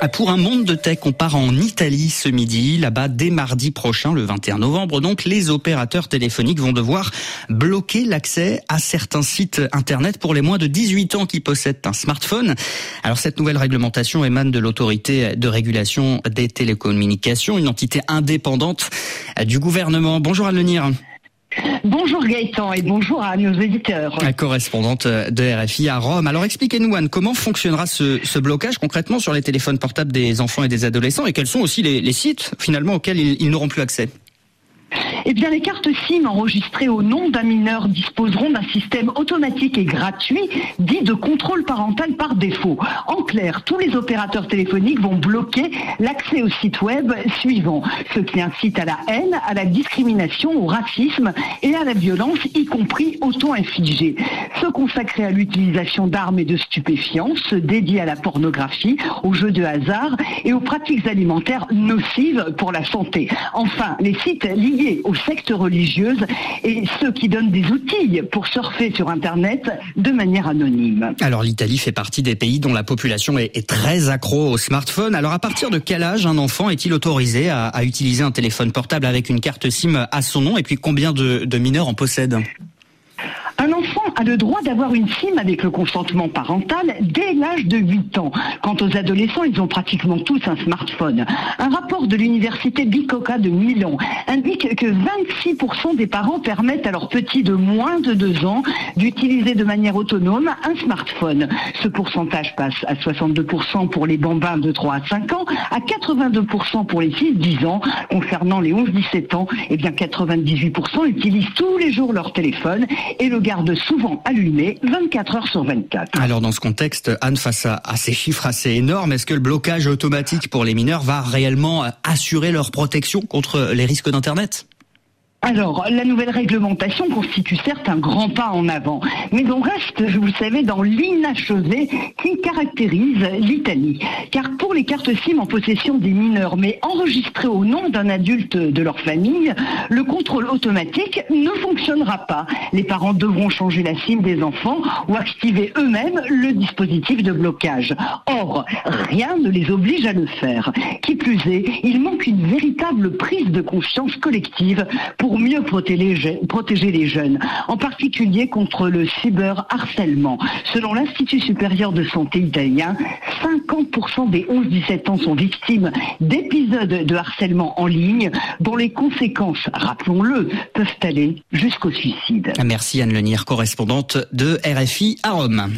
Ah, pour un monde de tech, on part en Italie ce midi. Là-bas, dès mardi prochain, le 21 novembre, donc, les opérateurs téléphoniques vont devoir bloquer l'accès à certains sites internet pour les moins de 18 ans qui possèdent un smartphone. Alors, cette nouvelle réglementation émane de l'autorité de régulation des télécommunications, une entité indépendante du gouvernement. Bonjour Anne. Bonjour Gaëtan et bonjour à nos éditeurs. La correspondante de RFI à Rome. Alors expliquez-nous Anne, comment fonctionnera ce, blocage concrètement sur les téléphones portables des enfants et des adolescents et quels sont aussi les, sites finalement auxquels ils n'auront plus accès? Eh bien, les cartes SIM enregistrées au nom d'un mineur disposeront d'un système automatique et gratuit dit de contrôle parental par défaut. En clair, tous les opérateurs téléphoniques vont bloquer l'accès au site web suivant, ce qui incite à la haine, à la discrimination, au racisme et à la violence, y compris auto-infligée. Ceux consacrés à l'utilisation d'armes et de stupéfiants, ceux dédiés à la pornographie, aux jeux de hasard et aux pratiques alimentaires nocives pour la santé. Enfin, les sites liés aux sectes religieuses et ceux qui donnent des outils pour surfer sur Internet de manière anonyme. Alors l'Italie fait partie des pays dont la population est, très accro au smartphone. Alors à partir de quel âge un enfant est-il autorisé à, utiliser un téléphone portable avec une carte SIM à son nom et puis combien de mineurs en possèdent un enfant a le droit d'avoir une SIM avec le consentement parental dès l'âge de 8 ans. Quant aux adolescents, ils ont pratiquement tous un smartphone. Un rapport de l'université Bicocca de Milan indique que 26% des parents permettent à leurs petits de moins de 2 ans d'utiliser de manière autonome un smartphone. Ce pourcentage passe à 62% pour les bambins de 3 à 5 ans, à 82% pour les 6-10 ans. Concernant les 11-17 ans, eh bien 98% utilisent tous les jours leur téléphone et le garde souvent allumé 24 heures sur 24. Alors dans ce contexte, Anne, face à, ces chiffres assez énormes, est-ce que le blocage automatique pour les mineurs va réellement assurer leur protection contre les risques d'Internet? Alors, la nouvelle réglementation constitue certes un grand pas en avant, mais on reste, vous le savez, dans l'inachevé qui caractérise l'Italie. Car pour les cartes SIM en possession des mineurs, mais enregistrées au nom d'un adulte de leur famille, le contrôle automatique ne fonctionnera pas. Les parents devront changer la SIM des enfants ou activer eux-mêmes le dispositif de blocage. Or, rien ne les oblige à le faire. Qui plus est, il manque une véritable prise de conscience collective pour pour mieux protéger les jeunes, en particulier contre le cyberharcèlement. Selon l'Institut supérieur de santé italien, 50% des 11-17 ans sont victimes d'épisodes de harcèlement en ligne dont les conséquences, rappelons-le, peuvent aller jusqu'au suicide. Merci Anne Lenir, correspondante de RFI à Rome.